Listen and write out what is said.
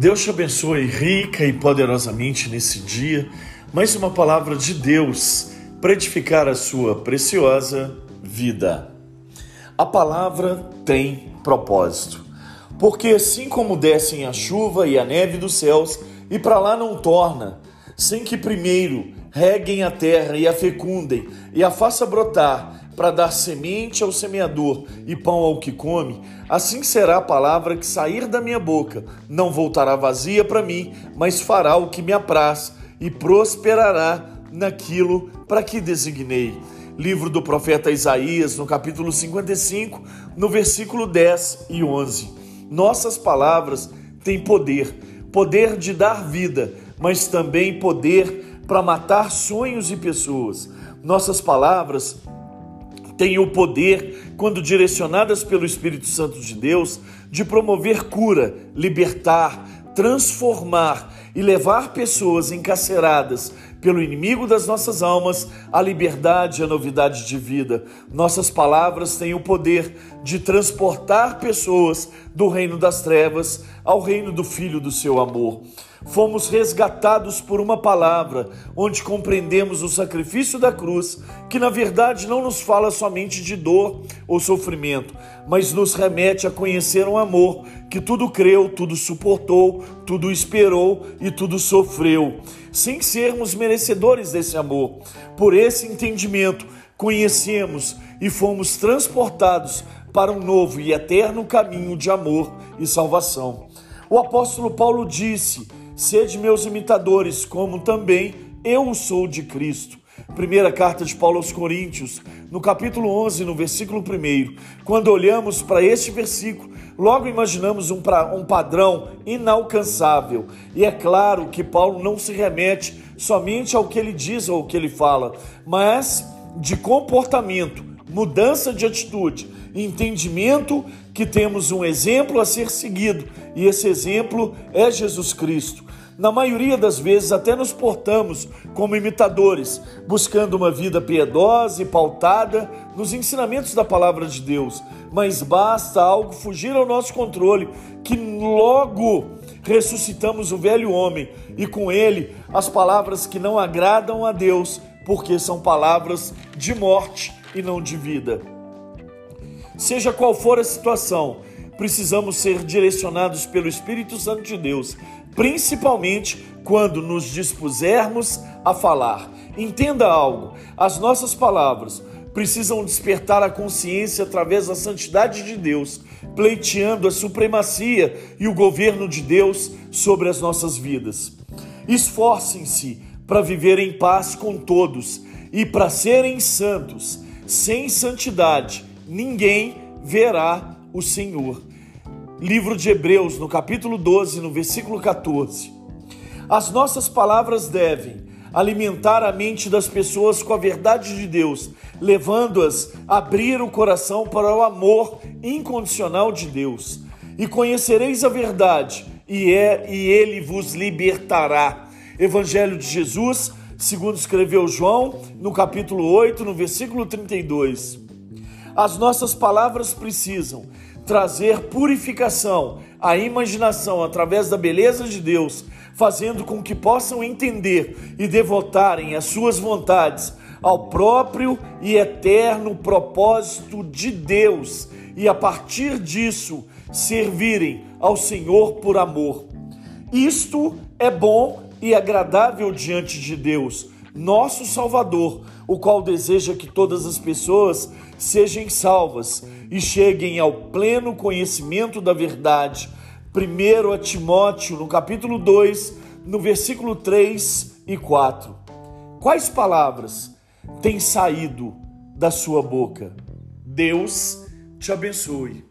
Deus te abençoe rica e poderosamente nesse dia. Mais uma palavra de Deus para edificar a sua preciosa vida. A palavra tem propósito, porque assim como descem a chuva e a neve dos céus e para lá não torna, sem que primeiro reguem a terra e a fecundem e a faça brotar para dar semente ao semeador e pão ao que come, assim será a palavra que sair da minha boca. Não voltará vazia para mim, mas fará o que me apraz e prosperará naquilo para que designei. Livro do profeta Isaías, no capítulo 55, no versículo 10 e 11. Nossas palavras têm poder, poder de dar vida, mas também poder para matar sonhos e pessoas. Nossas palavras têm o poder, quando direcionadas pelo Espírito Santo de Deus, de promover cura, libertar, transformar e levar pessoas encarceradas pelo inimigo das nossas almas à liberdade e à novidade de vida. Nossas palavras têm o poder de transportar pessoas do reino das trevas ao reino do Filho do seu amor. Fomos resgatados por uma palavra, onde compreendemos o sacrifício da cruz, que na verdade não nos fala somente de dor ou sofrimento, mas nos remete a conhecer um amor que tudo creu, tudo suportou, tudo esperou e tudo sofreu, sem sermos merecedores desse amor. Por esse entendimento, conhecemos e fomos transportados para um novo e eterno caminho de amor e salvação. O apóstolo Paulo disse Sede meus imitadores, como também eu sou de Cristo. Primeira carta de Paulo aos Coríntios, no capítulo 11, no versículo 1. Quando olhamos para este versículo, logo imaginamos um, pra, um padrão inalcançável. E é claro que Paulo não se remete somente ao que ele diz ou ao que ele fala, mas de comportamento, mudança de atitude, entendimento que temos um exemplo a ser seguido, e esse exemplo é Jesus Cristo. Na maioria das vezes, até nos portamos como imitadores, buscando uma vida piedosa e pautada nos ensinamentos da palavra de Deus. Mas basta algo fugir ao nosso controle, que logo ressuscitamos o velho homem e com ele as palavras que não agradam a Deus, porque são palavras de morte e não de vida. Seja qual for a situação, precisamos ser direcionados pelo Espírito Santo de Deus, principalmente quando nos dispusermos a falar. Entenda algo: as nossas palavras precisam despertar a consciência através da santidade de Deus, pleiteando a supremacia e o governo de Deus sobre as nossas vidas. Esforcem-se para viver em paz com todos e para serem santos. Sem santidade, ninguém verá o Senhor livro de Hebreus, no capítulo 12, no versículo 14. As nossas palavras devem alimentar a mente das pessoas com a verdade de Deus, levando-as a abrir o coração para o amor incondicional de Deus. E conhecereis a verdade, e é e ele vos libertará. Evangelho de Jesus, segundo escreveu João, no capítulo 8, no versículo 32. As nossas palavras precisam trazer purificação à imaginação através da beleza de Deus, fazendo com que possam entender e devotarem as suas vontades ao próprio e eterno propósito de Deus e a partir disso servirem ao Senhor por amor. Isto é bom e agradável diante de Deus, nosso Salvador, o qual deseja que todas as pessoas sejam salvas e cheguem ao pleno conhecimento da verdade. Primeiro a Timóteo, no capítulo 2, no versículo 3 e 4. Quais palavras têm saído da sua boca? Deus te abençoe.